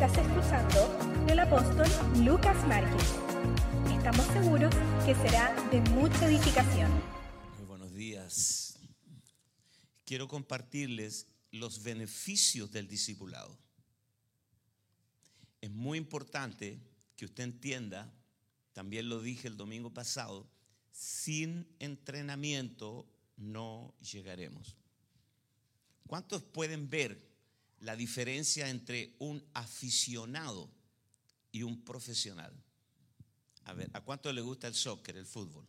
Estás escuchando del apóstol Lucas Márquez. Estamos seguros que será de mucha edificación. Muy buenos días. Quiero compartirles los beneficios del discipulado. Es muy importante que usted entienda, también lo dije el domingo pasado, sin entrenamiento no llegaremos. ¿Cuántos pueden ver la diferencia entre un aficionado y un profesional? A ver, ¿a cuánto le gusta el soccer, el fútbol?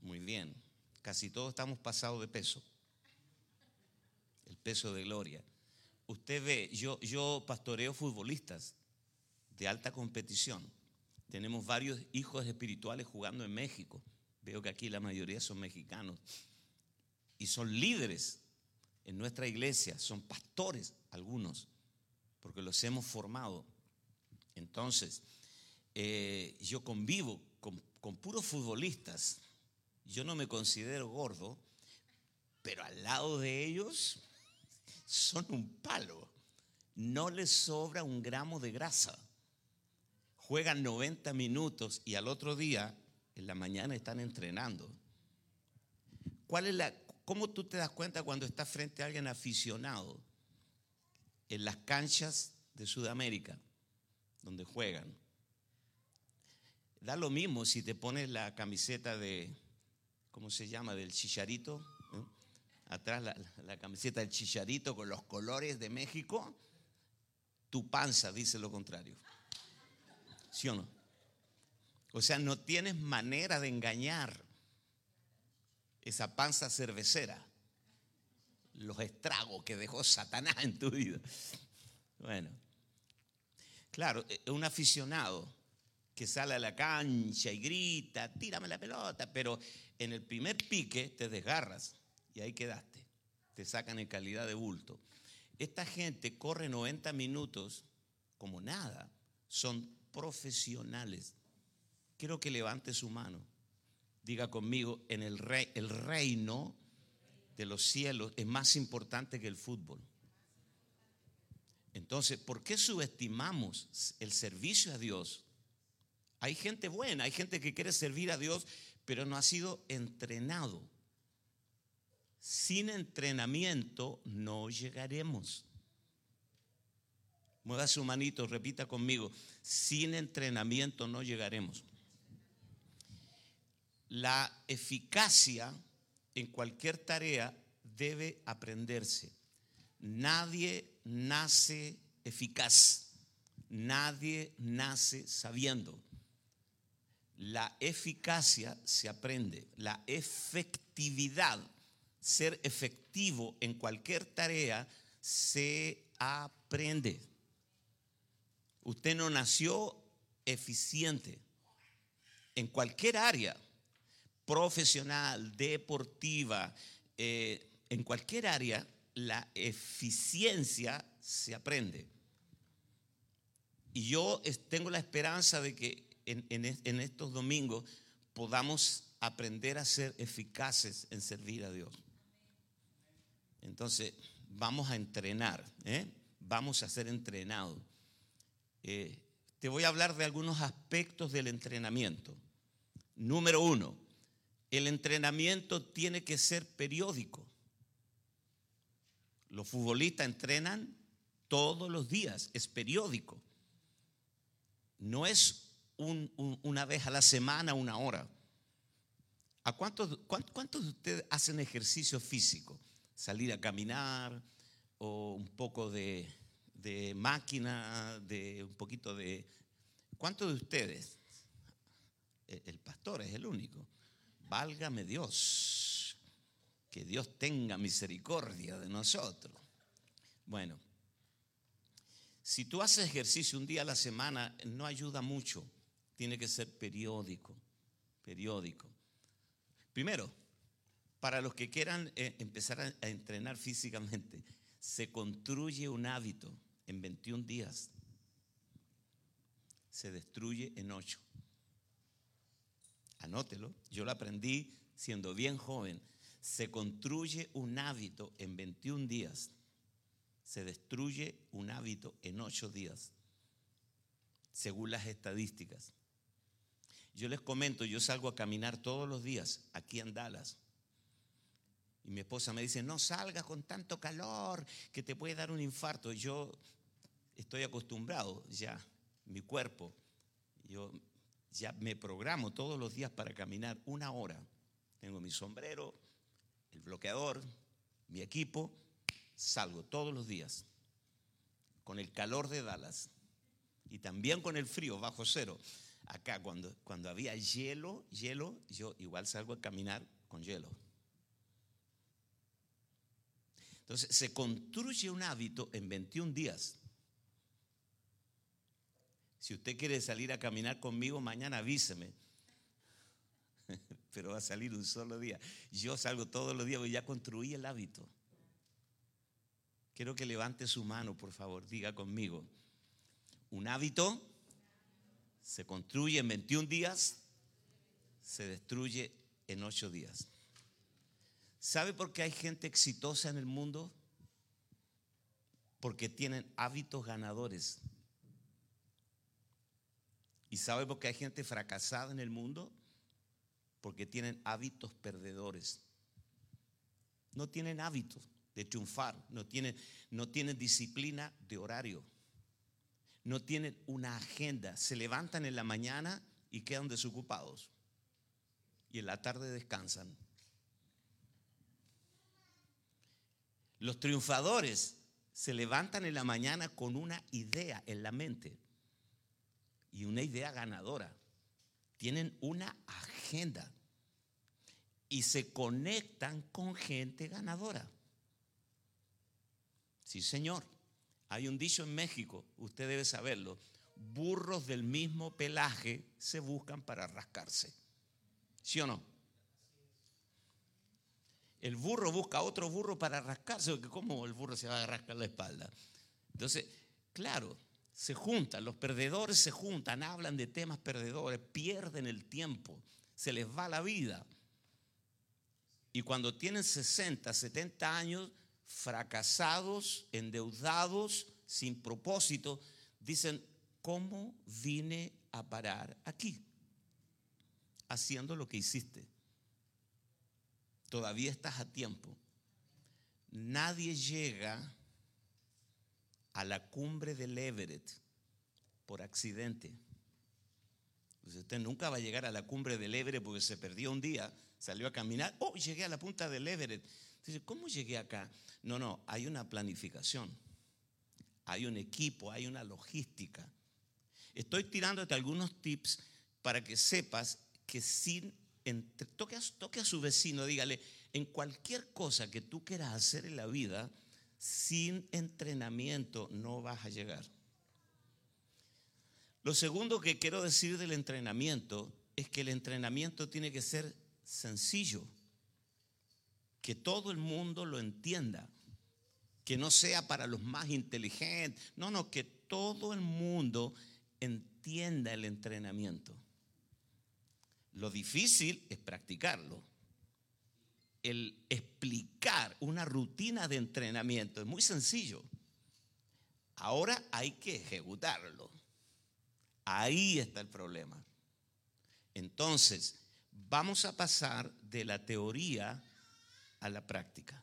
Muy bien. Casi todos estamos pasados de peso. El peso de gloria. Usted ve, yo, yo pastoreo futbolistas de alta competición. Tenemos varios hijos espirituales jugando en México. Veo que aquí la mayoría son mexicanos. Y son líderes en nuestra iglesia, son pastores algunos, porque los hemos formado. Entonces, eh, yo convivo con, con puros futbolistas. Yo no me considero gordo, pero al lado de ellos son un palo. No les sobra un gramo de grasa. Juegan 90 minutos y al otro día, en la mañana, están entrenando. ¿Cuál es la, ¿Cómo tú te das cuenta cuando estás frente a alguien aficionado en las canchas de Sudamérica, donde juegan? Da lo mismo si te pones la camiseta de, ¿cómo se llama? Del chicharito. Atrás la, la, camiseta del chicharito con los colores de México. Tu panza dice lo contrario. ¿Sí o no? O sea, no tienes manera de engañar esa panza cervecera. Los estragos que dejó Satanás en tu vida. Bueno, claro, un aficionado que sale a la cancha y grita, tírame la pelota, pero en el primer pique te desgarras y ahí quedaste. Te sacan en calidad de bulto. Esta gente corre 90 minutos como nada. Son profesionales. Quiero que levante su mano. Diga conmigo, en el, rey, el reino de los cielos es más importante que el fútbol. Entonces, ¿por qué subestimamos el servicio a Dios? Hay gente buena, hay gente que quiere servir a Dios, pero no ha sido entrenado. Sin entrenamiento no llegaremos. Mueva su manito, repita conmigo. Sin entrenamiento no llegaremos. La eficacia en cualquier tarea debe aprenderse. Nadie nace eficaz. Nadie nace sabiendo. La eficacia se aprende, la efectividad, ser efectivo en cualquier tarea se aprende. Usted no nació eficiente en cualquier área, profesional, deportiva, eh, en cualquier área, la eficiencia se aprende. Y yo tengo la esperanza de que en, estos domingos podamos aprender a ser eficaces en servir a Dios. Entonces, vamos a entrenar, ¿eh? vamos a ser entrenados. Eh, te voy a hablar de algunos aspectos del entrenamiento. Número uno, el entrenamiento tiene que ser periódico. Los futbolistas entrenan todos los días, es periódico. No es una vez a la semana, una hora. ¿A cuántos, cuántos de ustedes hacen ejercicio físico? Salir a caminar o un poco de, de máquina, de un poquito de... ¿Cuántos de ustedes? El pastor es el único. Válgame Dios. Que Dios tenga misericordia de nosotros. Bueno, si tú haces ejercicio un día a la semana, no ayuda mucho tiene que ser periódico, periódico. Primero, para los que quieran eh, empezar a, a entrenar físicamente, se construye un hábito en 21 días. Se destruye en 8. Anótelo, yo lo aprendí siendo bien joven. Se construye un hábito en 21 días. se destruye un hábito en ocho días, según las estadísticas. Yo les comento, yo salgo a caminar todos los días aquí en Dallas. Y mi esposa me dice, no salgas con tanto calor que te puede dar un infarto. Yo estoy acostumbrado ya, mi cuerpo, yo ya me programo todos los días para caminar una hora. Tengo mi sombrero, el bloqueador, mi equipo, salgo todos los días con el calor de Dallas y también con el frío bajo cero. Acá cuando, cuando había hielo, hielo, yo igual salgo a caminar con hielo. Entonces se construye un hábito en 21 días. Si usted quiere salir a caminar conmigo, mañana avíseme. Pero va a salir un solo día. Yo salgo todos los días, porque ya construí el hábito. Quiero que levante su mano, por favor, diga conmigo. Un hábito se construye en 21 días, se destruye en 8 días. ¿Sabe por qué hay gente exitosa en el mundo? Porque tienen hábitos ganadores. ¿Y sabe por qué hay gente fracasada en el mundo? Porque tienen hábitos perdedores. No tienen hábitos de triunfar, no tienen disciplina de horario, no tienen una agenda. Se levantan en la mañana y quedan desocupados. Y en la tarde descansan. Los triunfadores se levantan en la mañana con una idea en la mente y una idea ganadora. Tienen una agenda y se conectan con gente ganadora. Sí, señor. Hay un dicho en México, usted debe saberlo. Burros del mismo pelaje se buscan para rascarse. ¿Sí o no? El burro busca otro burro para rascarse, porque ¿cómo el burro se va a rascar la espalda? Entonces, claro, se juntan, los perdedores se juntan, hablan de temas perdedores, pierden el tiempo, se les va la vida. Y cuando tienen 60, 70 años, fracasados, endeudados, sin propósito, dicen, ¿cómo vine a parar aquí? Haciendo lo que hiciste. Todavía estás a tiempo. Nadie llega a la cumbre del Everett por accidente. Pues usted nunca va a llegar a la cumbre del Everett porque se perdió un día, salió a caminar, oh, llegué a la punta del Everett. Dice, ¿cómo llegué acá? No, no, hay una planificación, hay un equipo, hay una logística. Estoy tirándote algunos tips para que sepas que sin toque, a, toque a su vecino, dígale, en cualquier cosa que tú quieras hacer en la vida, sin entrenamiento no vas a llegar. Lo segundo que quiero decir del entrenamiento es que el entrenamiento tiene que ser sencillo, que todo el mundo lo entienda, que no sea para los más inteligentes, no, no, que todo el mundo entienda el entrenamiento. Lo difícil es practicarlo. El explicar una rutina de entrenamiento es muy sencillo. Ahora hay que ejecutarlo. Ahí está el problema. Entonces, vamos a pasar de la teoría a la práctica.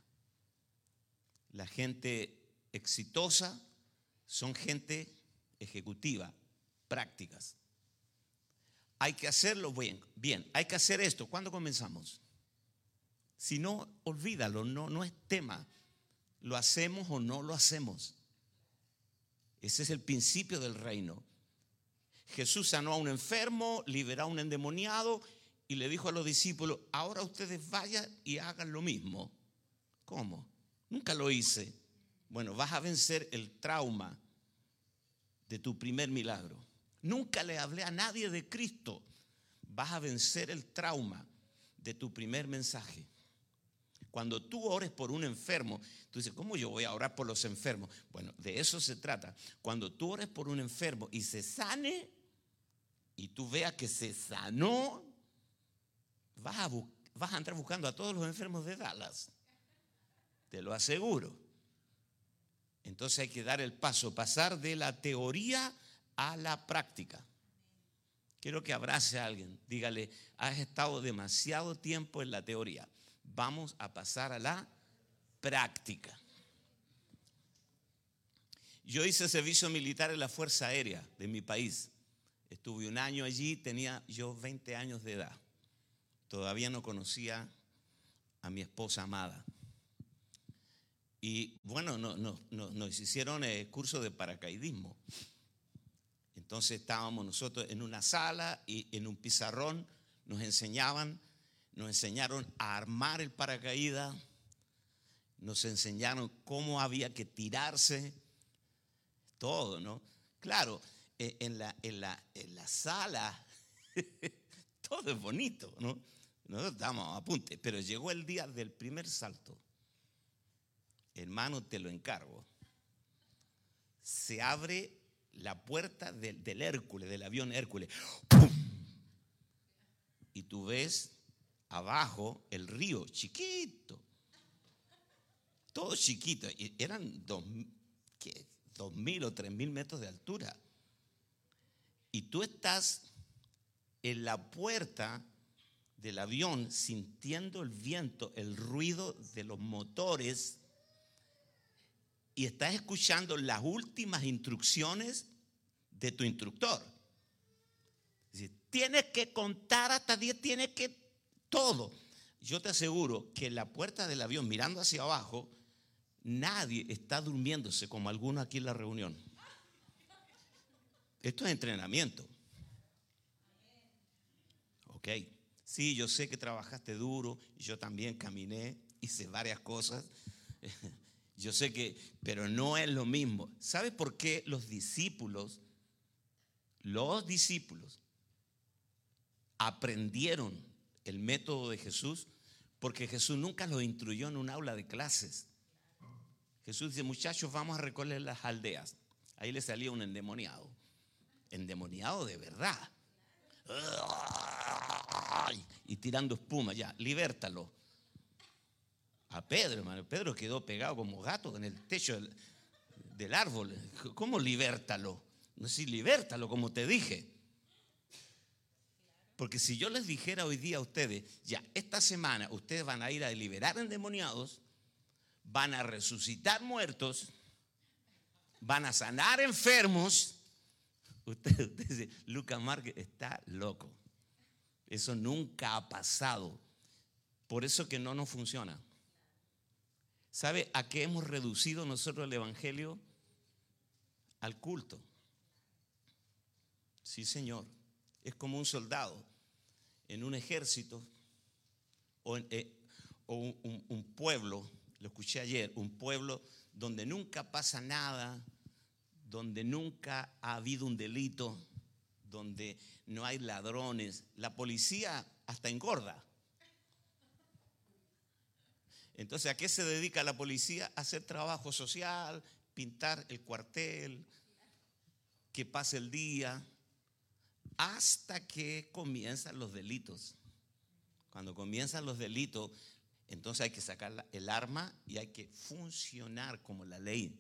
La gente exitosa son gente ejecutiva, prácticas. Hay que hacerlo bien, bien, hay que hacer esto. ¿Cuándo comenzamos? Si no, olvídalo, no, no es tema. ¿Lo hacemos o no lo hacemos? Ese es el principio del reino. Jesús sanó a un enfermo, liberó a un endemoniado y le dijo a los discípulos, ahora ustedes vayan y hagan lo mismo. ¿Cómo? Nunca lo hice. Bueno, vas a vencer el trauma de tu primer milagro. Nunca le hablé a nadie de Cristo. Vas a vencer el trauma de tu primer mensaje. Cuando tú ores por un enfermo, tú dices, ¿cómo yo voy a orar por los enfermos? Bueno, de eso se trata. Cuando tú ores por un enfermo y se sane, y tú veas que se sanó, vas a, vas a entrar buscando a todos los enfermos de Dallas. Te lo aseguro. Entonces hay que dar el paso, pasar de la teoría a la práctica. Quiero que abrace a alguien, dígale, has estado demasiado tiempo en la teoría, vamos a pasar a la práctica. Yo hice servicio militar en la Fuerza Aérea de mi país. Estuve un año allí, tenía yo 20 años de edad. Todavía no conocía a mi esposa amada. Y bueno, no, no, nos hicieron el curso de paracaidismo. Entonces estábamos nosotros en una sala y en un pizarrón nos enseñaban, nos enseñaron a armar el paracaídas, nos enseñaron cómo había que tirarse, todo, ¿no? Claro, eh, en la, en la, en la sala todo es bonito, ¿no? Nosotros estábamos apunte, pero llegó el día del primer salto. Hermano, te lo encargo. Se abre la puerta del, Hércules, del avión Hércules. Y tú ves abajo el río, chiquito. Todo chiquito. Eran dos, dos mil o tres mil metros de altura. Y tú estás en la puerta del avión sintiendo el viento, el ruido de los motores y estás escuchando las últimas instrucciones de tu instructor. tienes que contar hasta 10, tienes que todo. Yo te aseguro que la puerta del avión, mirando hacia abajo, nadie está durmiéndose como algunos aquí en la reunión. Esto es entrenamiento. Ok. Sí, yo sé que trabajaste duro, yo también caminé, hice varias cosas. Yo sé que, pero no es lo mismo. ¿Sabe por qué los discípulos, los discípulos, aprendieron el método de Jesús? Porque Jesús nunca los instruyó en un aula de clases. Jesús dice, muchachos, vamos a recorrer las aldeas. Ahí le salía un endemoniado. Endemoniado de verdad. Y tirando espuma, ya, libértalo a Pedro, hermano. Pedro quedó pegado como gato en el techo del, árbol. ¿Cómo libértalo? No sé libértalo, como te dije. Porque si yo les dijera hoy día a ustedes, ya, esta semana ustedes van a ir a liberar endemoniados, van a resucitar muertos, van a sanar enfermos, usted, usted Lucas Márquez está loco. Eso nunca ha pasado. Por eso que no nos funciona. ¿Sabe a qué hemos reducido nosotros el Evangelio? Al culto. Sí, Señor. Es como un soldado en un ejército o, eh, un, un pueblo, lo escuché ayer, un pueblo donde nunca pasa nada, donde nunca ha habido un delito, donde no hay ladrones. La policía hasta engorda. Entonces, ¿a qué se dedica la policía? A hacer trabajo social, pintar el cuartel, que pase el día, hasta que comienzan los delitos. Cuando comienzan los delitos, entonces hay que sacar el arma y hay que funcionar como la ley.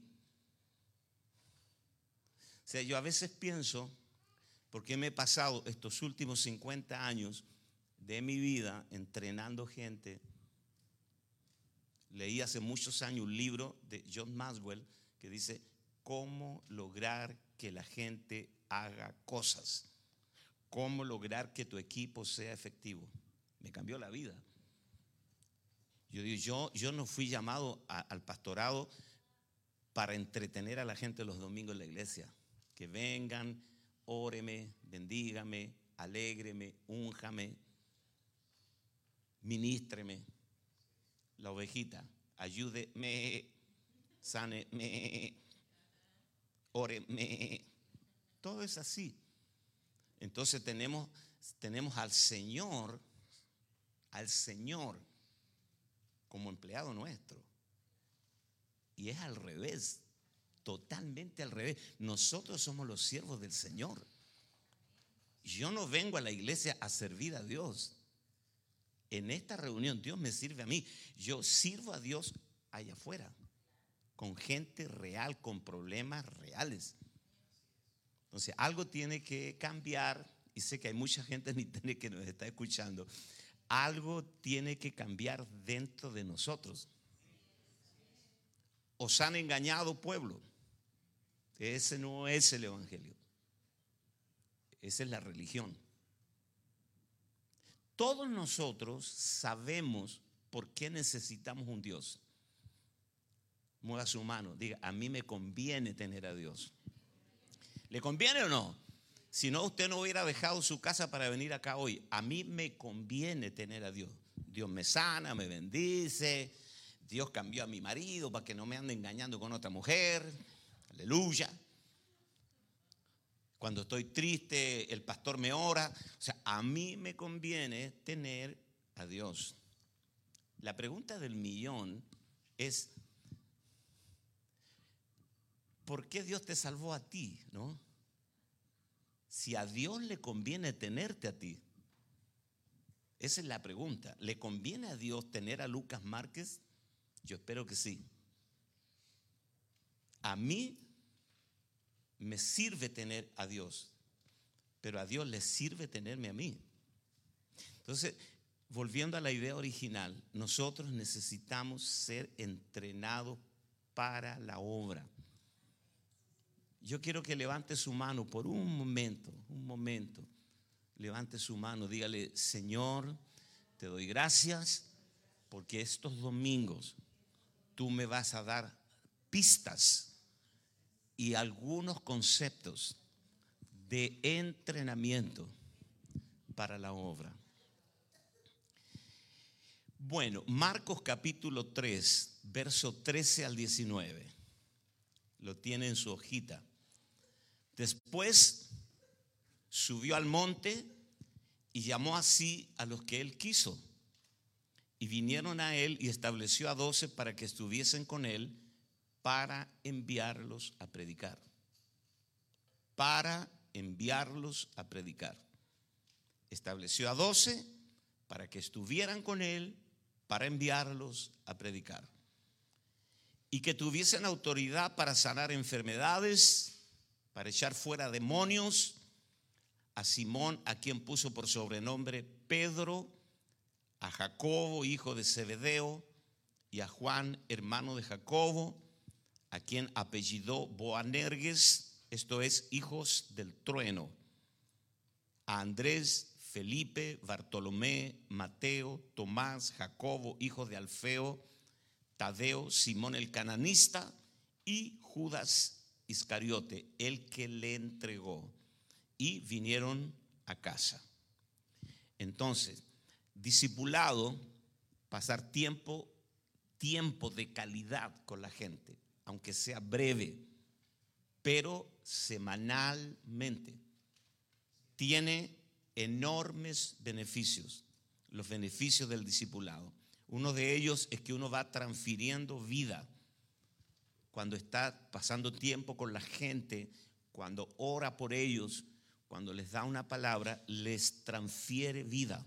O sea, yo a veces pienso, porque me he pasado estos últimos 50 años de mi vida entrenando gente, Leí hace muchos años un libro de John Maswell que dice, ¿cómo lograr que la gente haga cosas? ¿Cómo lograr que tu equipo sea efectivo? Me cambió la vida. Yo digo, yo, yo no fui llamado al pastorado para entretener a la gente los domingos en la iglesia. Que vengan, óreme, bendígame, alégreme, únjame, ministreme la ovejita, ayúdeme, sáneme, óreme. Todo es así. Entonces tenemos, tenemos al Señor, al Señor como empleado nuestro. Y es al revés, totalmente al revés. Nosotros somos los siervos del Señor. Yo no vengo a la iglesia a servir a Dios en esta reunión Dios me sirve a mí. Yo sirvo a Dios allá afuera. con gente real, con problemas reales. Entonces, algo tiene que cambiar, y sé que hay mucha gente en internet que nos está escuchando, algo tiene que cambiar dentro de nosotros. Os han engañado, pueblo. Ese no es el Evangelio. Esa es la religión. Todos nosotros sabemos por qué necesitamos un Dios. Mueva su mano, diga, a mí me conviene tener a Dios. ¿Le conviene o no? Si no, usted no hubiera dejado su casa para venir acá hoy. A mí me conviene tener a Dios. Dios me sana, me bendice. Dios cambió a mi marido para que no me ande engañando con otra mujer. Aleluya. Cuando estoy triste, el pastor me ora. O sea, a mí me conviene tener a Dios. La pregunta del millón es, ¿por qué Dios te salvó a ti? ¿No? Si a Dios le conviene tenerte a ti. Esa es la pregunta. ¿Le conviene a Dios tener a Lucas Márquez? Yo espero que sí. A mí me sirve tener a Dios, pero a Dios le sirve tenerme a mí. Entonces, volviendo a la idea original, nosotros necesitamos ser entrenados para la obra. Yo quiero que levante su mano por un momento, un momento. Levante su mano, dígale, Señor, te doy gracias porque estos domingos tú me vas a dar pistas y algunos conceptos de entrenamiento para la obra. Bueno, Marcos capítulo 3, verso 13 al 19. Lo tiene en su hojita. Después subió al monte y llamó así a los que él quiso. Y vinieron a él y estableció a doce para que estuviesen con él para enviarlos a predicar. Para enviarlos a predicar. Estableció a doce para que estuvieran con él, para enviarlos a predicar. Y que tuviesen autoridad para sanar enfermedades, para echar fuera demonios. A Simón, a quien puso por sobrenombre Pedro, a Jacobo, hijo de Zebedeo, y a Juan, hermano de Jacobo, a quien apellidó Boanerges, esto es, hijos del trueno, a Andrés, Felipe, Bartolomé, Mateo, Tomás, Jacobo, hijo de Alfeo, Tadeo, Simón el cananista y Judas Iscariote, el que le entregó. Y vinieron a casa. Entonces, discipulado, pasar tiempo, tiempo de calidad con la gente aunque sea breve, pero semanalmente, tiene enormes beneficios, los beneficios del discipulado. Uno de ellos es que uno va transfiriendo vida cuando está pasando tiempo con la gente, cuando ora por ellos, cuando les da una palabra, les transfiere vida.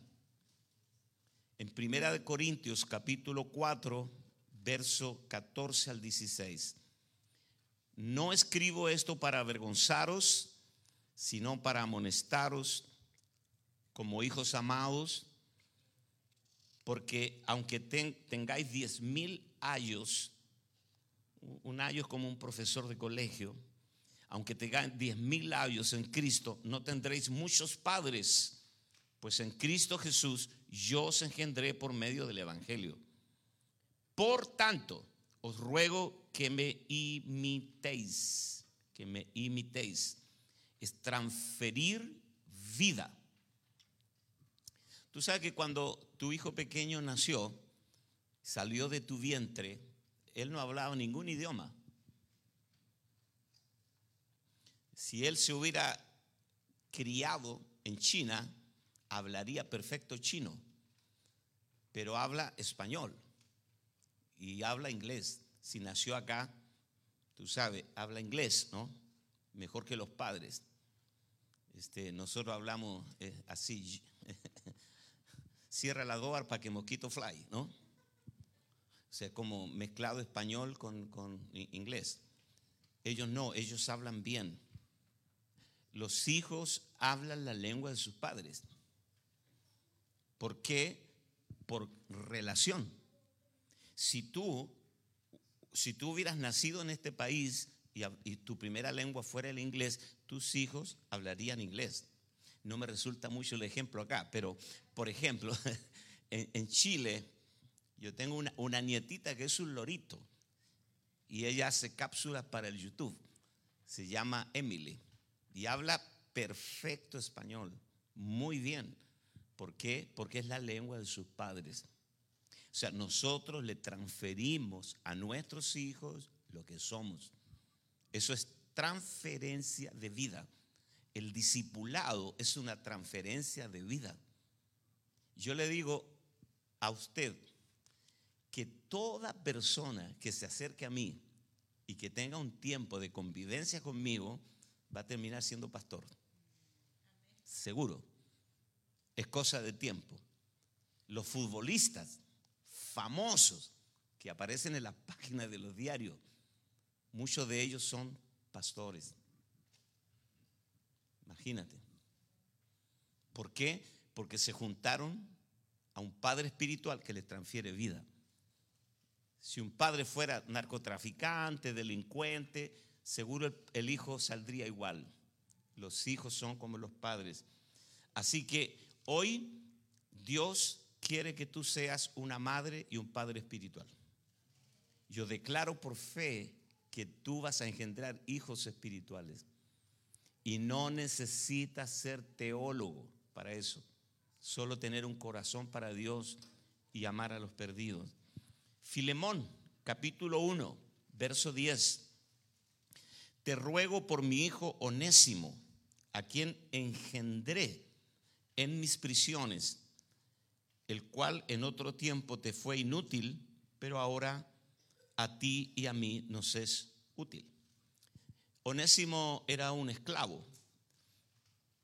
En Primera de Corintios capítulo 4, verso 14 al 16. No escribo esto para avergonzaros, sino para amonestaros como hijos amados, porque aunque tengáis diez mil años, un año es como un profesor de colegio, aunque tengáis diez mil años en Cristo, no tendréis muchos padres, pues en Cristo Jesús yo os engendré por medio del Evangelio. Por tanto, os ruego que me imitéis, que me imitéis. Es transferir vida. Tú sabes que cuando tu hijo pequeño nació, salió de tu vientre, él no hablaba ningún idioma. Si él se hubiera criado en China, hablaría perfecto chino, pero habla español y habla inglés. Si nació acá, tú sabes, habla inglés, ¿no? Mejor que los padres. Este, nosotros hablamos eh, así. Cierra la door para que mosquito fly, ¿no? O sea, como mezclado español con, con inglés. Ellos no, ellos hablan bien. Los hijos hablan la lengua de sus padres. ¿Por qué? Por relación. Si tú, si tú hubieras nacido en este país y, y tu primera lengua fuera el inglés, tus hijos hablarían inglés. No me resulta mucho el ejemplo acá, pero por ejemplo, en, Chile yo tengo una, una nietita que es un lorito y ella hace cápsulas para el YouTube. Se llama Emily y habla perfecto español, muy bien. ¿Por qué? Porque es la lengua de sus padres. O sea, nosotros le transferimos a nuestros hijos lo que somos. Eso es transferencia de vida. El discipulado es una transferencia de vida. Yo le digo a usted que toda persona que se acerque a mí y que tenga un tiempo de convivencia conmigo va a terminar siendo pastor. Seguro. Es cosa de tiempo. Los futbolistas famosos que aparecen en las páginas de los diarios, muchos de ellos son pastores. Imagínate. ¿Por qué? Porque se juntaron a un padre espiritual que les transfiere vida. Si un padre fuera narcotraficante, delincuente, seguro el, hijo saldría igual. Los hijos son como los padres. Así que hoy Dios quiere que tú seas una madre y un padre espiritual. Yo declaro por fe que tú vas a engendrar hijos espirituales. Y no necesitas ser teólogo para eso. Solo tener un corazón para Dios y amar a los perdidos. Filemón, capítulo 1, verso 10. Te ruego por mi hijo onésimo, a quien engendré en mis prisiones, el cual en otro tiempo te fue inútil, pero ahora a ti y a mí nos es útil. Onésimo era un esclavo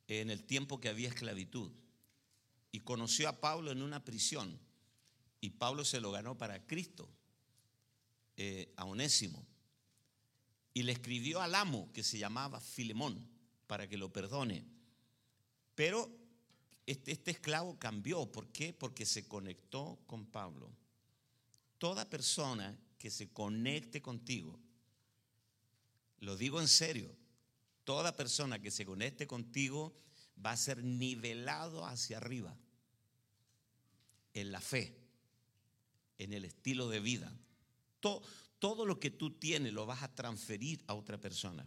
en el tiempo que había esclavitud y conoció a Pablo en una prisión y Pablo se lo ganó para Cristo, eh, a Onésimo. Y le escribió al amo que se llamaba Filemón para que lo perdone. Pero este, este esclavo cambió. ¿Por qué? Porque se conectó con Pablo. Toda persona que se conecte contigo lo digo en serio. Toda persona que se conecte contigo va a ser nivelado hacia arriba en la fe, en el estilo de vida. Todo, lo que tú tienes lo vas a transferir a otra persona.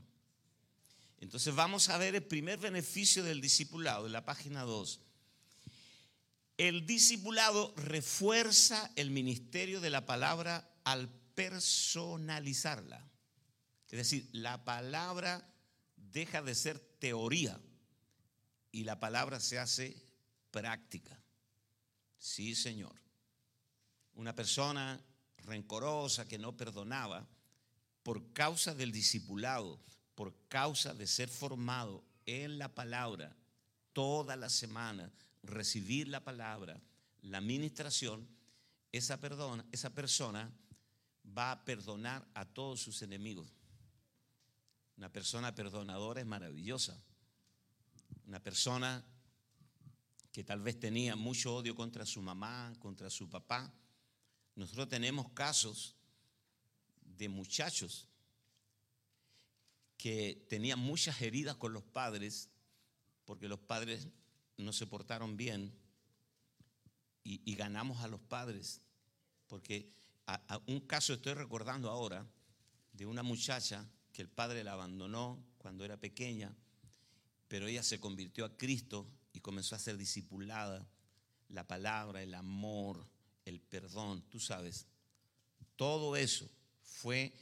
Entonces vamos a ver el primer beneficio del discipulado en la página 2. El discipulado refuerza el ministerio de la palabra al personalizarla. Es decir, la palabra deja de ser teoría y la palabra se hace práctica. Sí, Señor. Una persona rencorosa que no perdonaba, por causa del discipulado, por causa de ser formado en la palabra toda la semana, recibir la palabra, la administración, esa, perdona, esa persona va a perdonar a todos sus enemigos. Una persona perdonadora es maravillosa. Una persona que tal vez tenía mucho odio contra su mamá, contra su papá. Nosotros tenemos casos de muchachos que tenían muchas heridas con los padres porque los padres no se portaron bien y, ganamos a los padres. Porque un caso estoy recordando ahora de una muchacha que el padre la abandonó cuando era pequeña, pero ella se convirtió a Cristo y comenzó a ser discipulada. La palabra, el amor, el perdón, tú sabes, todo eso fue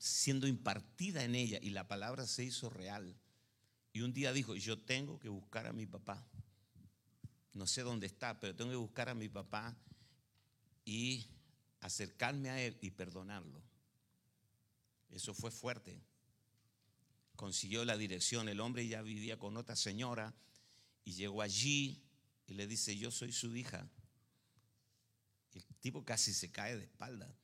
siendo impartida en ella y la palabra se hizo real. Y un día dijo, yo tengo que buscar a mi papá. No sé dónde está, pero tengo que buscar a mi papá y acercarme a él y perdonarlo. Eso fue fuerte. Consiguió la dirección. El hombre ya vivía con otra señora y llegó allí y le dice, yo soy su hija. Tipo casi se cae de espalda.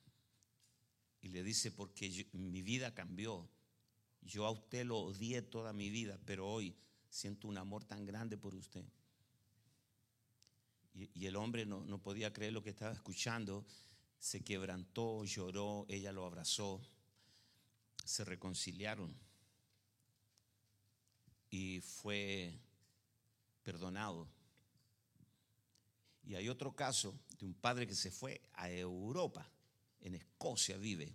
Y le dice, porque mi vida cambió. Yo a usted lo odié toda mi vida, pero hoy siento un amor tan grande por usted. Y, el hombre no, no podía creer lo que estaba escuchando. Se quebrantó, lloró, ella lo abrazó, se reconciliaron y fue perdonado. Y hay otro caso de un padre que se fue a Europa, en Escocia vive.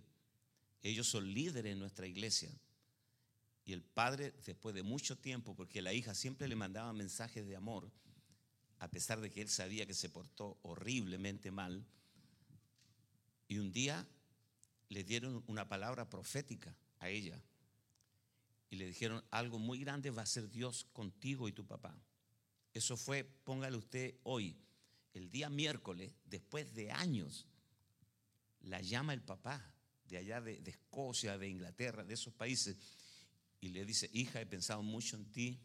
Ellos son líderes en nuestra iglesia. Y el padre, después de mucho tiempo, porque la hija siempre le mandaba mensajes de amor, a pesar de que él sabía que se portó horriblemente mal, y un día le dieron una palabra profética a ella. Y le dijeron, algo muy grande va a ser Dios contigo y tu papá. Eso fue, póngale usted hoy, el día miércoles, después de años, la llama el papá de allá de, Escocia, de Inglaterra, de esos países, y le dice, hija, he pensado mucho en ti,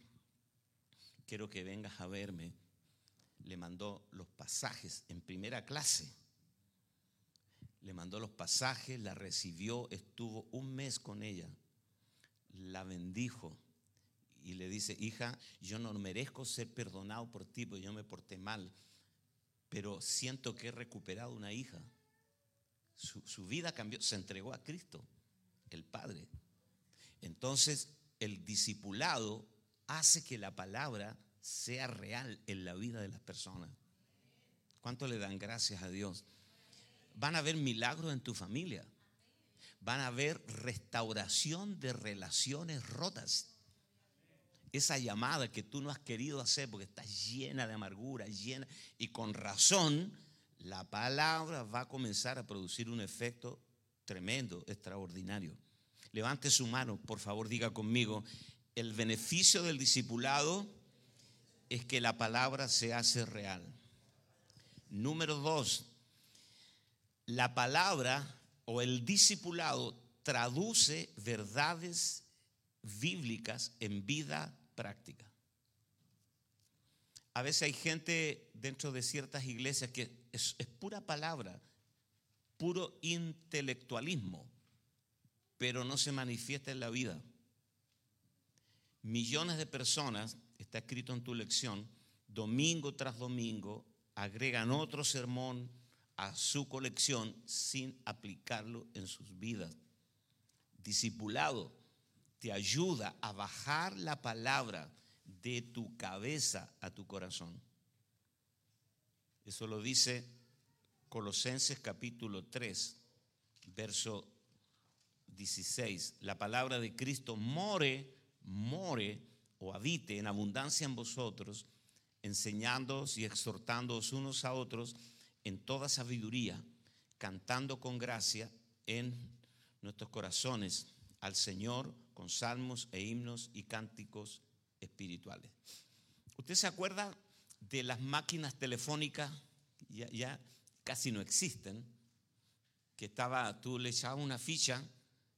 quiero que vengas a verme le mandó los pasajes en primera clase. Le mandó los pasajes, la recibió, estuvo un mes con ella, la bendijo y le dice, hija, yo no merezco ser perdonado por ti, porque yo me porté mal, pero siento que he recuperado una hija. Su, su vida cambió, se entregó a Cristo, el Padre. Entonces, el discipulado hace que la palabra sea real en la vida de las personas. ¿Cuánto le dan gracias a Dios? Van a haber milagros en tu familia. Van a haber restauración de relaciones rotas. Esa llamada que tú no has querido hacer porque estás llena de amargura, llena, y con razón, la palabra va a comenzar a producir un efecto tremendo, extraordinario. Levante su mano, por favor, diga conmigo, el beneficio del discipulado es que la palabra se hace real. Número dos, la palabra o el discipulado traduce verdades bíblicas en vida práctica. A veces hay gente dentro de ciertas iglesias que es, pura palabra, puro intelectualismo, pero no se manifiesta en la vida. Millones de personas está escrito en tu lección, domingo tras domingo agregan otro sermón a su colección sin aplicarlo en sus vidas. Discipulado te ayuda a bajar la palabra de tu cabeza a tu corazón. Eso lo dice Colosenses capítulo 3, verso 16. La palabra de Cristo more, more o habite en abundancia en vosotros, enseñándoos y exhortándoos unos a otros en toda sabiduría, cantando con gracia en nuestros corazones al Señor con salmos e himnos y cánticos espirituales. ¿Usted se acuerda de las máquinas telefónicas? Ya, casi no existen. Que estaba, tú le echabas una ficha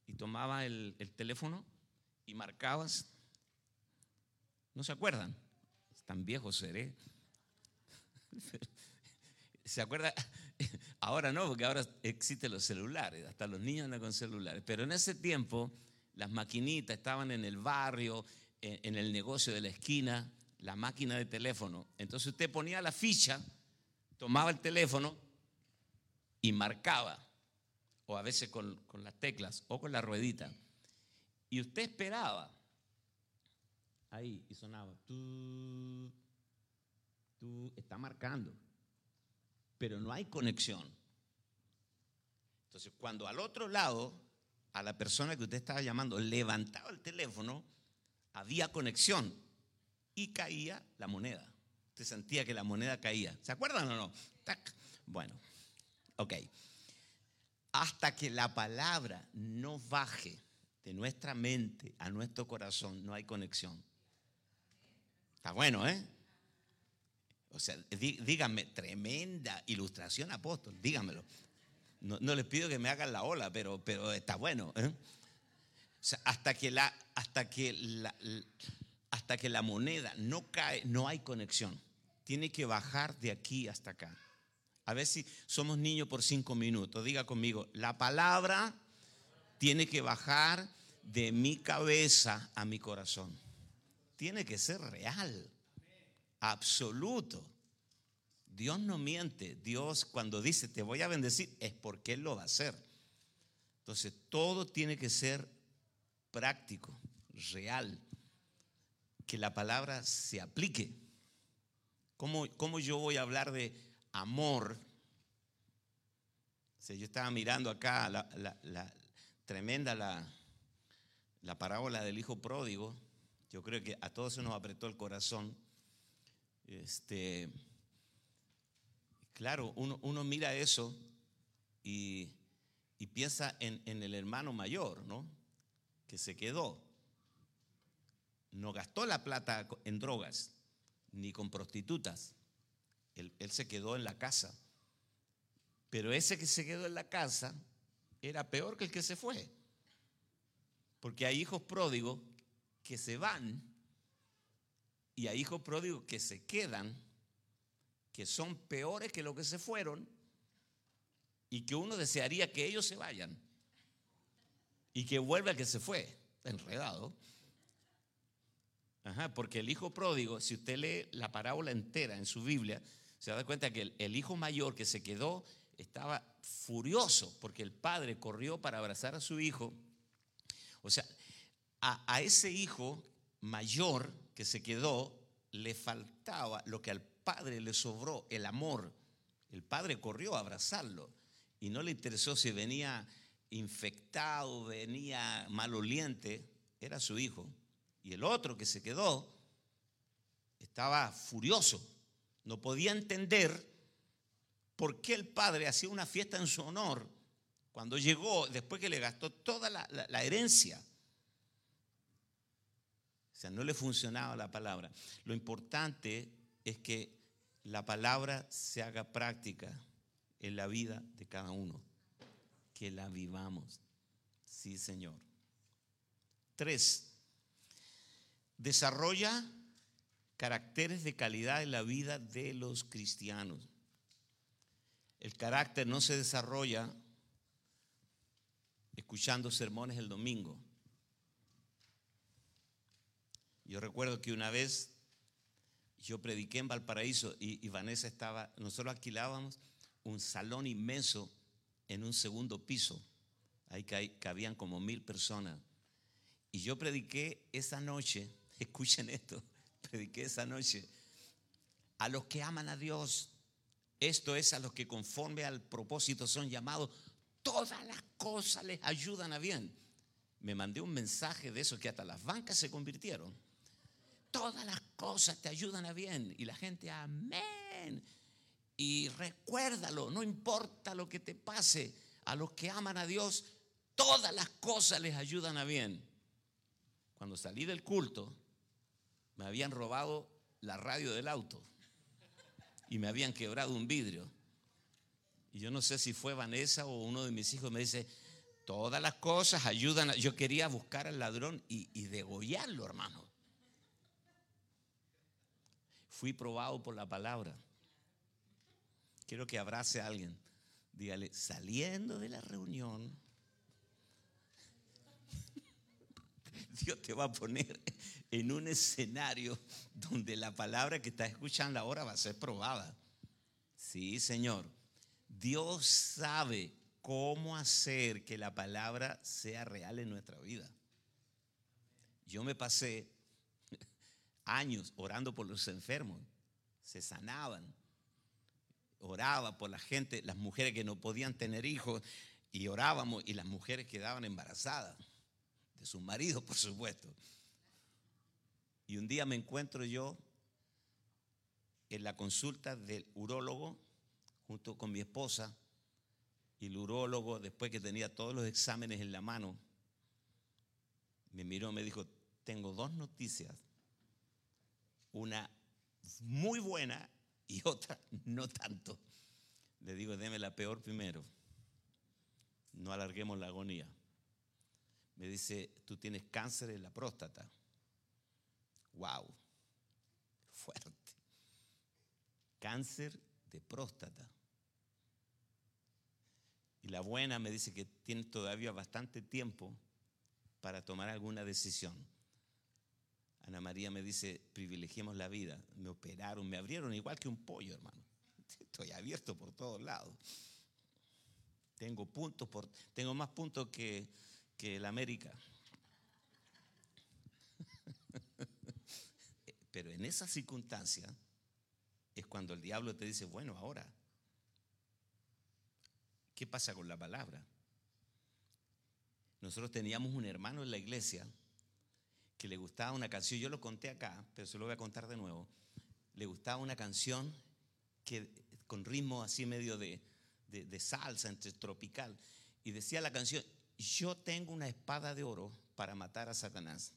y tomabas el, el teléfono y marcabas ¿No se acuerdan? Tan viejo seré. ¿Se acuerda? Ahora no, porque ahora existen los celulares, hasta los niños andan con celulares. Pero en ese tiempo las maquinitas estaban en el barrio, en el negocio de la esquina, la máquina de teléfono. Entonces usted ponía la ficha, tomaba el teléfono y marcaba, o a veces con, las teclas o con la ruedita. Y usted esperaba ahí y sonaba. Tú, tú, está marcando. Pero no hay conexión. Entonces, cuando al otro lado, a la persona que usted estaba llamando, levantaba el teléfono, había conexión y caía la moneda. Usted sentía que la moneda caía. ¿Se acuerdan o no? Bueno, ok. Hasta que la palabra no baje de nuestra mente a nuestro corazón, no hay conexión. Está bueno, ¿eh? O sea, díganme, tremenda ilustración, apóstol, díganmelo. No, les pido que me hagan la ola, pero, pero está bueno. ¿eh? O sea, hasta que, la, hasta, que la, hasta que la moneda no cae, no hay conexión. Tiene que bajar de aquí hasta acá. A ver si somos niños por cinco minutos. Diga conmigo, la palabra tiene que bajar de mi cabeza a mi corazón. Tiene que ser real, absoluto. Dios no miente. Dios cuando dice te voy a bendecir es porque Él lo va a hacer. Entonces todo tiene que ser práctico, real, que la palabra se aplique. ¿Cómo, cómo yo voy a hablar de amor? O yo estaba mirando acá la, la tremenda la, la parábola del hijo pródigo. Yo creo que a todos se nos apretó el corazón. Este, claro, uno, mira eso y, piensa en, en, el hermano mayor, ¿no? Que se quedó. No gastó la plata en drogas ni con prostitutas. Él, él se quedó en la casa. Pero ese que se quedó en la casa era peor que el que se fue. Porque hay hijos pródigos que se van y hay hijos pródigos que se quedan, que son peores que los que se fueron y que uno desearía que ellos se vayan y que vuelva el que se fue, enredado. Ajá, porque el hijo pródigo, si usted lee la parábola entera en su Biblia, se da cuenta que el hijo mayor que se quedó estaba furioso porque el padre corrió para abrazar a su hijo o sea, a, ese hijo mayor que se quedó, le faltaba lo que al padre le sobró, el amor. El padre corrió a abrazarlo y no le interesó si venía infectado, venía maloliente, era su hijo. Y el otro que se quedó estaba furioso, no podía entender por qué el padre hacía una fiesta en su honor cuando llegó, después que le gastó toda la, herencia. O sea, no le funcionaba la palabra. Lo importante es que la palabra se haga práctica en la vida de cada uno. Que la vivamos. Sí, Señor. Tres, desarrolla caracteres de calidad en la vida de los cristianos. El carácter no se desarrolla escuchando sermones el domingo. Yo recuerdo que una vez yo prediqué en Valparaíso y, Vanessa estaba, nosotros alquilábamos un salón inmenso en un segundo piso. Ahí cabían como mil personas. Y yo prediqué esa noche, escuchen esto, prediqué esa noche a los que aman a Dios. Esto es a los que conforme al propósito son llamados todas las cosas les ayudan a bien. Me mandé un mensaje de eso que hasta las bancas se convirtieron. Todas las cosas te ayudan a bien. Y la gente, amén. Y recuérdalo, no importa lo que te pase, a los que aman a Dios, todas las cosas les ayudan a bien. Cuando salí del culto, me habían robado la radio del auto y me habían quebrado un vidrio. Y yo no sé si fue Vanessa o uno de mis hijos me dice, todas las cosas ayudan. Yo quería buscar al ladrón y, y degollarlo, hermano. Fui probado por la palabra. Quiero que abrace a alguien. Dígale, saliendo de la reunión, Dios te va a poner en un escenario donde la palabra que estás escuchando ahora va a ser probada. Sí, Señor. Dios sabe cómo hacer que la palabra sea real en nuestra vida. Yo me pasé años orando por los enfermos, se sanaban. Oraba por la gente, las mujeres que no podían tener hijos, y orábamos, y las mujeres quedaban embarazadas, de su marido, por supuesto. Y un día me encuentro yo en la consulta del urólogo junto con mi esposa y el urólogo, después que tenía todos los exámenes en la mano, me miró y me dijo, tengo dos noticias, una muy buena y otra no tanto. Le digo, deme la peor primero, no alarguemos la agonía. Me dice, tú tienes cáncer en la próstata. Wow, fuerte. Cáncer de próstata. Y la buena me dice que tiene todavía bastante tiempo para tomar alguna decisión. Ana María me dice, privilegiemos la vida. Me operaron, me abrieron igual que un pollo, hermano. Estoy abierto por todos lados. Tengo puntos, por, tengo más puntos que, que el América. Pero en esa circunstancia es cuando el diablo te dice, bueno, ahora, ¿qué pasa con la palabra? Nosotros teníamos un hermano en la iglesia que le gustaba una canción, yo lo conté acá, pero se lo voy a contar de nuevo. Le gustaba una canción que, con ritmo así medio de, de salsa, entre tropical. Y decía la canción, yo tengo una espada de oro para matar a Satanás.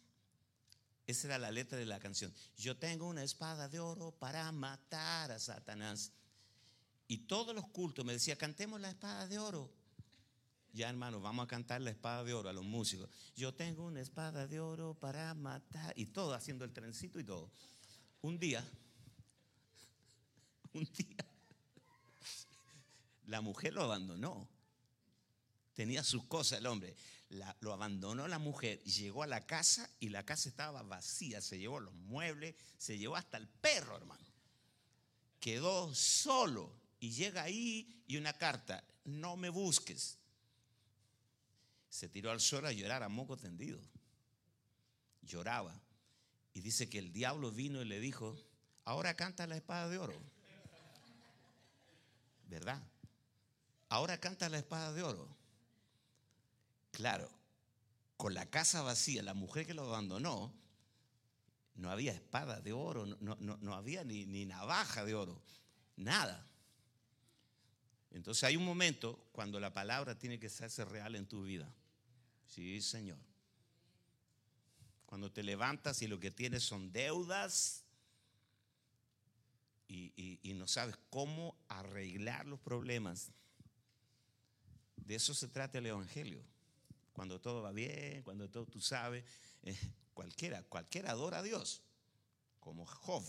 Esa era la letra de la canción. Yo tengo una espada de oro para matar a Satanás. Y todos los cultos me decían, cantemos la espada de oro. Ya hermano, vamos a cantar la espada de oro a los músicos. Yo tengo una espada de oro para matar. Y todo haciendo el trencito y todo. Un día, un día, la mujer lo abandonó. Tenía sus cosas el hombre lo abandonó la mujer, llegó a la casa y la casa estaba vacía, se llevó los muebles, se llevó hasta el perro, hermano. Quedó solo y llega ahí y una carta, no me busques. Se tiró al suelo a llorar a moco tendido. Lloraba. Y dice que el diablo vino y le dijo, ahora canta la espada de oro. ¿Verdad? Ahora canta la espada de oro. Claro, con la casa vacía, la mujer que lo abandonó, no había espada de oro, no, había ni, ni navaja de oro, nada. Entonces hay un momento cuando la palabra tiene que hacerse real en tu vida. Sí, Señor. Cuando te levantas y lo que tienes son deudas y, no sabes cómo arreglar los problemas. De eso se trata el Evangelio cuando todo va bien, cuando todo tú sabes, eh, cualquiera, cualquiera adora a Dios, como Job.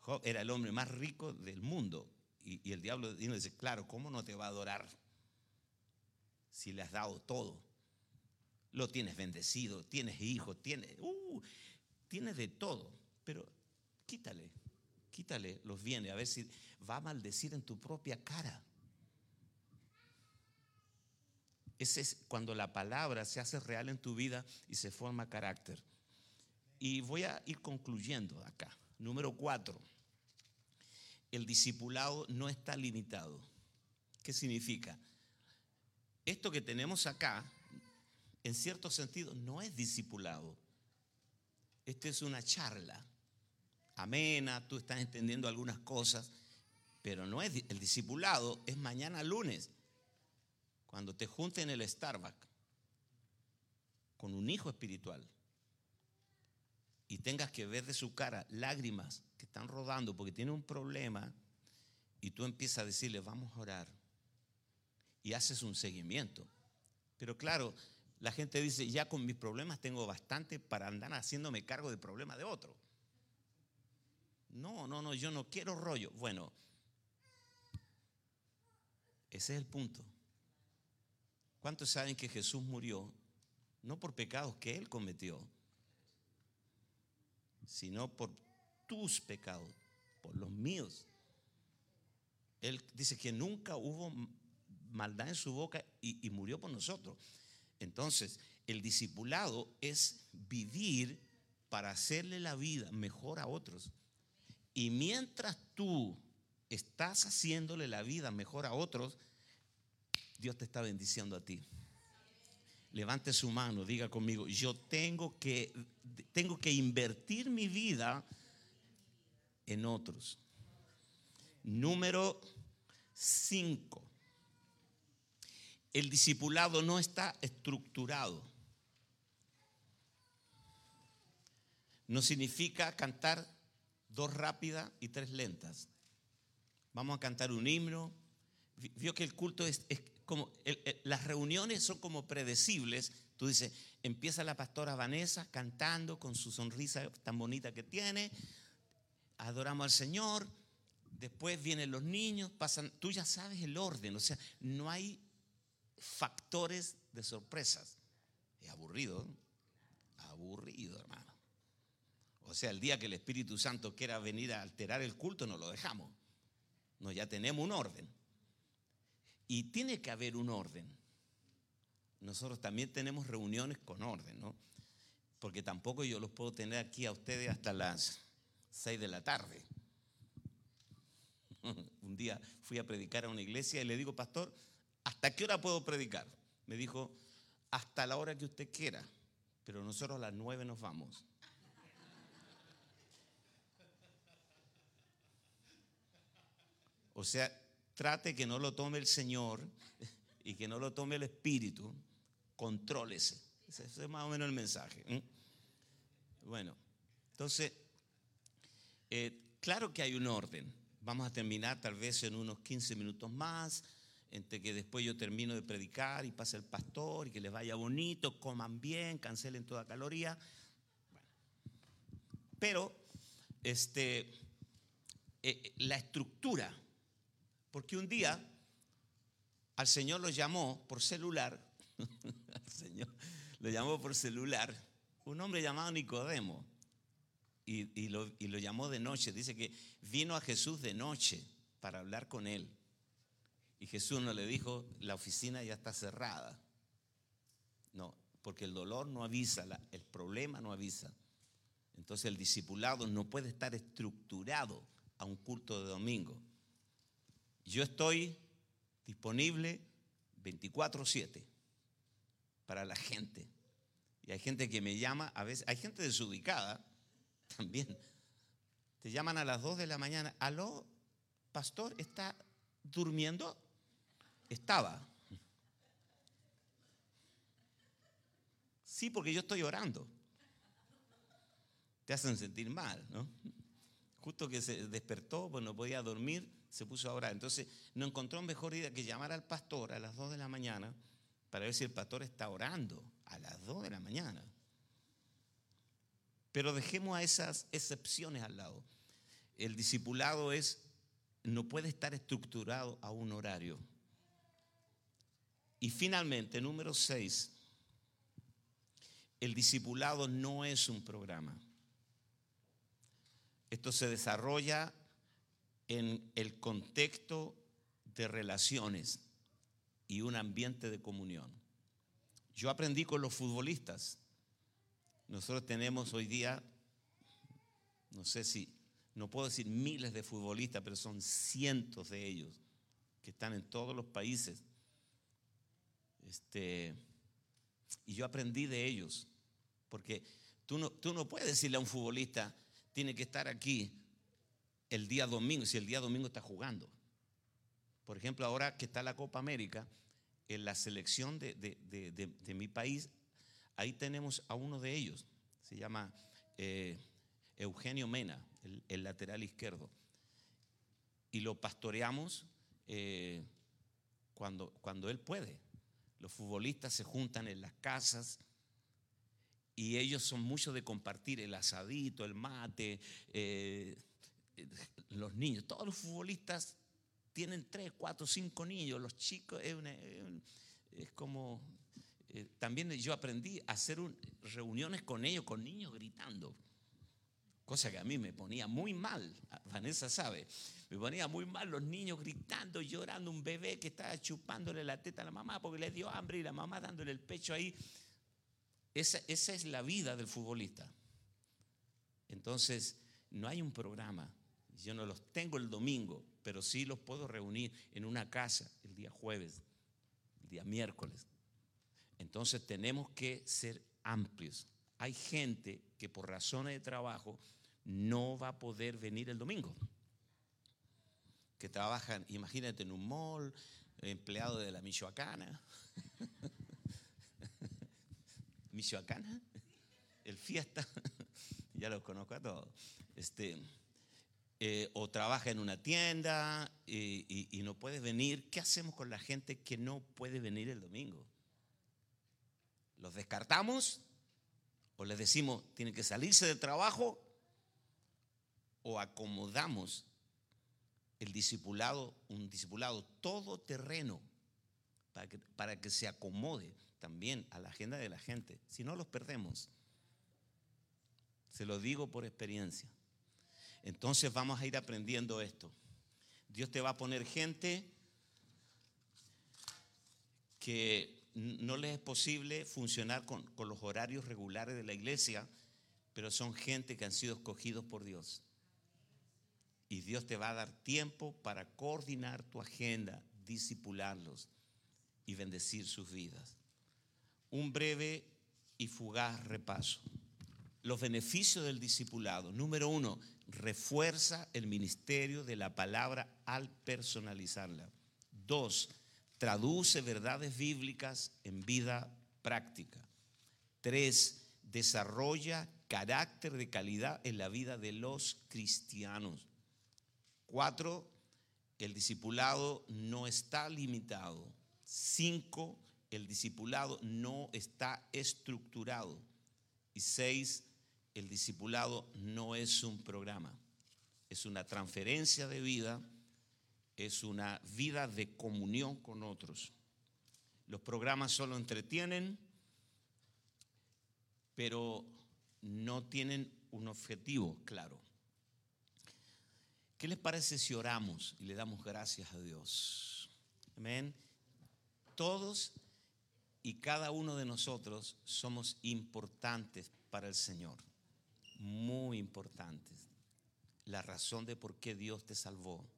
Job era el hombre más rico del mundo y, el diablo dice, claro, ¿cómo no te va a adorar si le has dado todo? Lo tienes bendecido, tienes hijos, tienes, uh, tienes de todo, pero quítale, quítale los bienes, a ver si va a maldecir en tu propia cara. Ese es cuando la palabra se hace real en tu vida y se forma carácter. Y voy a ir concluyendo acá. Número cuatro, el discipulado no está limitado. ¿Qué significa? Esto que tenemos acá, en cierto sentido, no es discipulado. Esta es una charla amena, tú estás entendiendo algunas cosas, pero no es el discipulado, es mañana lunes cuando te junte en el Starbucks con un hijo espiritual y tengas que ver de su cara lágrimas que están rodando porque tiene un problema y tú empiezas a decirle, vamos a orar y haces un seguimiento. Pero claro, la gente dice, ya con mis problemas tengo bastante para andar haciéndome cargo del problema de otro. No, no, no, yo no quiero rollo. Bueno, ese es el punto. ¿Cuántos saben que Jesús murió no por pecados que Él cometió, sino por tus pecados, por los míos? Él dice que nunca hubo maldad en su boca y, murió por nosotros. Entonces, el discipulado es vivir para hacerle la vida mejor a otros. Y mientras tú estás haciéndole la vida mejor a otros, Dios te está bendiciendo a ti. Levante su mano, diga conmigo, yo tengo que, tengo que invertir mi vida en otros. Número 5. El discipulado no está estructurado. No significa cantar dos rápidas y tres lentas. Vamos a cantar un himno. Vio que el culto es, como, las reuniones son como predecibles. Tú dices, empieza la pastora Vanessa cantando con su sonrisa tan bonita que tiene, adoramos al Señor, después vienen los niños, pasan, tú ya sabes el orden, o sea, no hay factores de sorpresas. Es aburrido, aburrido, hermano. O sea, el día que el Espíritu Santo quiera venir a alterar el culto, no lo dejamos. No, ya tenemos un orden. Y tiene que haber un orden. Nosotros también tenemos reuniones con orden, ¿no? Porque tampoco yo los puedo tener aquí a ustedes hasta las 6 de la tarde. Un día fui a predicar a una iglesia y le digo, pastor, ¿hasta qué hora puedo predicar? Me dijo, hasta la hora que usted quiera, pero nosotros a las 9 nos vamos. O sea, trate que no lo tome el Señor y que no lo tome el Espíritu, contrólese. Ese es más o menos el mensaje. Bueno, entonces, eh, claro que hay un orden. Vamos a terminar tal vez en unos 15 minutos más, entre que después yo termino de predicar y pase el pastor y que les vaya bonito, coman bien, cancelen toda caloría. Pero este, eh, eh, la estructura, porque un día al Señor lo llamó por celular, al Señor lo llamó por celular, un hombre llamado Nicodemo y, lo, llamó de noche. Dice que vino a Jesús de noche para hablar con él. Y Jesús no le dijo, la oficina ya está cerrada. No, porque el dolor no avisa, el problema no avisa. Entonces el discipulado no puede estar estructurado a un culto de domingo. Yo estoy disponible 24/7 para la gente. Y hay gente que me llama, a veces, hay gente desubicada también. Te llaman a las 2 de la mañana. Aló, pastor, ¿está durmiendo? Estaba. Sí, porque yo estoy orando. Te hacen sentir mal, ¿no? Justo que se despertó, pues no podía dormir, se puso a orar. Entonces no encontró mejor idea que llamar al pastor a las 2 de la mañana para ver si el pastor está orando a las 2 de la mañana. Pero dejemos a esas excepciones al lado. El discipulado es, no puede estar estructurado a un horario. Y finalmente, número 6, el discipulado no es un programa. Esto se desarrolla en el contexto de relaciones y un ambiente de comunión. Yo aprendí con los futbolistas. Nosotros tenemos hoy día, no sé si, no puedo decir miles de futbolistas, pero son cientos de ellos que están en todos los países. Este, y yo aprendí de ellos, porque tú no, tú no puedes decirle a un futbolista, tiene que estar aquí el día domingo, si el día domingo está jugando. Por ejemplo, ahora que está la Copa América, en la selección de, mi país, ahí tenemos a uno de ellos, se llama eh, Eugenio Mena, el, lateral izquierdo. Y lo pastoreamos eh, cuando, cuando él puede. Los futbolistas se juntan en las casas y ellos son muchos de compartir el asadito, el mate, eh, los niños. Todos los futbolistas tienen tres, cuatro, cinco niños, los chicos, es, como, eh, también yo aprendí a hacer reuniones con ellos, con niños gritando, cosa que a mí me ponía muy mal, Vanessa sabe, me ponía muy mal los niños gritando, llorando, un bebé que estaba chupándole la teta a la mamá porque le dio hambre y la mamá dándole el pecho ahí. Esa, esa es la vida del futbolista. Entonces, no hay un programa. Yo no los tengo el domingo, pero sí los puedo reunir en una casa el día jueves, el día miércoles. Entonces tenemos que ser amplios. Hay gente que por razones de trabajo no va a poder venir el domingo. Que trabajan, imagínate, en un mall, empleado de la Michoacana. Michoacana, el fiesta, ya los conozco a todos. Este, eh, o trabaja en una tienda y, no puede venir, ¿qué hacemos con la gente que no puede venir el domingo? ¿Los descartamos? ¿O les decimos, tienen que salirse del trabajo? ¿O acomodamos el discipulado, un discipulado todoterreno para que, para que se acomode también a la agenda de la gente. Si no, los perdemos. Se lo digo por experiencia. Entonces vamos a ir aprendiendo esto. Dios te va a poner gente que no les es posible funcionar con, con, los horarios regulares de la iglesia, pero son gente que han sido escogidos por Dios. Y Dios te va a dar tiempo para coordinar tu agenda, disipularlos y bendecir sus vidas. Un breve y fugaz repaso. Los beneficios del discipulado. Número uno, refuerza el ministerio de la palabra al personalizarla. Dos, traduce verdades bíblicas en vida práctica. Tres, desarrolla carácter de calidad en la vida de los cristianos. Cuatro, el discipulado no está limitado. Cinco, el discipulado no está estructurado. Y seis, el discipulado no es un programa, es una transferencia de vida, es una vida de comunión con otros. Los programas solo entretienen, pero no tienen un objetivo claro. ¿Qué les parece si oramos y le damos gracias a Dios? Amén. Todos y cada uno de nosotros somos importantes para el Señor, muy importantes. La razón de por qué Dios te salvó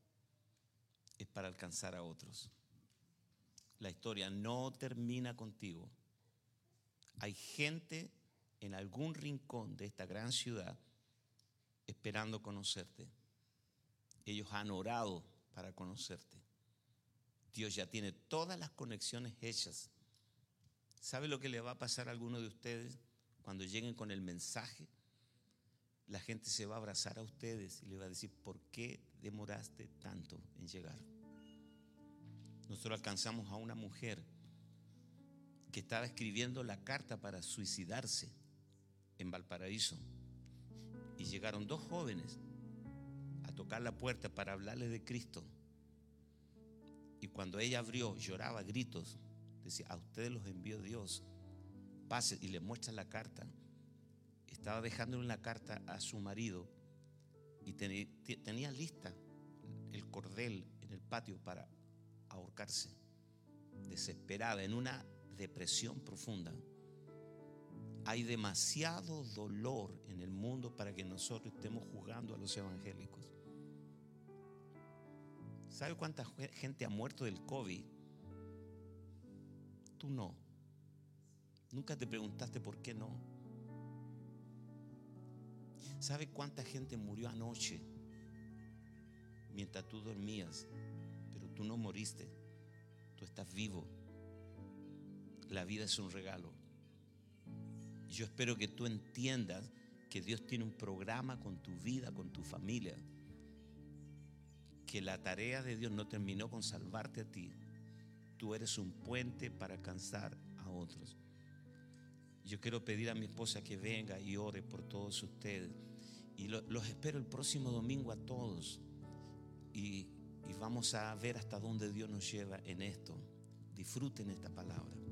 es para alcanzar a otros. La historia no termina contigo. Hay gente en algún rincón de esta gran ciudad esperando conocerte. Ellos han orado para conocerte. Dios ya tiene todas las conexiones hechas. ¿Sabe lo que le va a pasar a alguno de ustedes cuando lleguen con el mensaje? La gente se va a abrazar a ustedes y le va a decir, ¿por qué demoraste tanto en llegar? Nosotros alcanzamos a una mujer que estaba escribiendo la carta para suicidarse en Valparaíso. Y llegaron dos jóvenes tocar la puerta para hablarle de Cristo. Y cuando ella abrió, lloraba gritos. Decía, a ustedes los envió Dios. Pase y le muestra la carta. Estaba dejándole una carta a su marido y tenía lista el cordel en el patio para ahorcarse. Desesperada, en una depresión profunda. Hay demasiado dolor en el mundo para que nosotros estemos juzgando a los evangélicos. ¿Sabe cuánta gente ha muerto del COVID? Tú no. Nunca te preguntaste por qué no. ¿Sabe cuánta gente murió anoche mientras tú dormías? Pero tú no moriste. Tú estás vivo. La vida es un regalo. Yo espero que tú entiendas que Dios tiene un programa con tu vida, con tu familia que la tarea de Dios no terminó con salvarte a ti. Tú eres un puente para alcanzar a otros. Yo quiero pedir a mi esposa que venga y ore por todos ustedes. Y los espero el próximo domingo a todos. Y, y vamos a ver hasta dónde Dios nos lleva en esto. Disfruten esta palabra.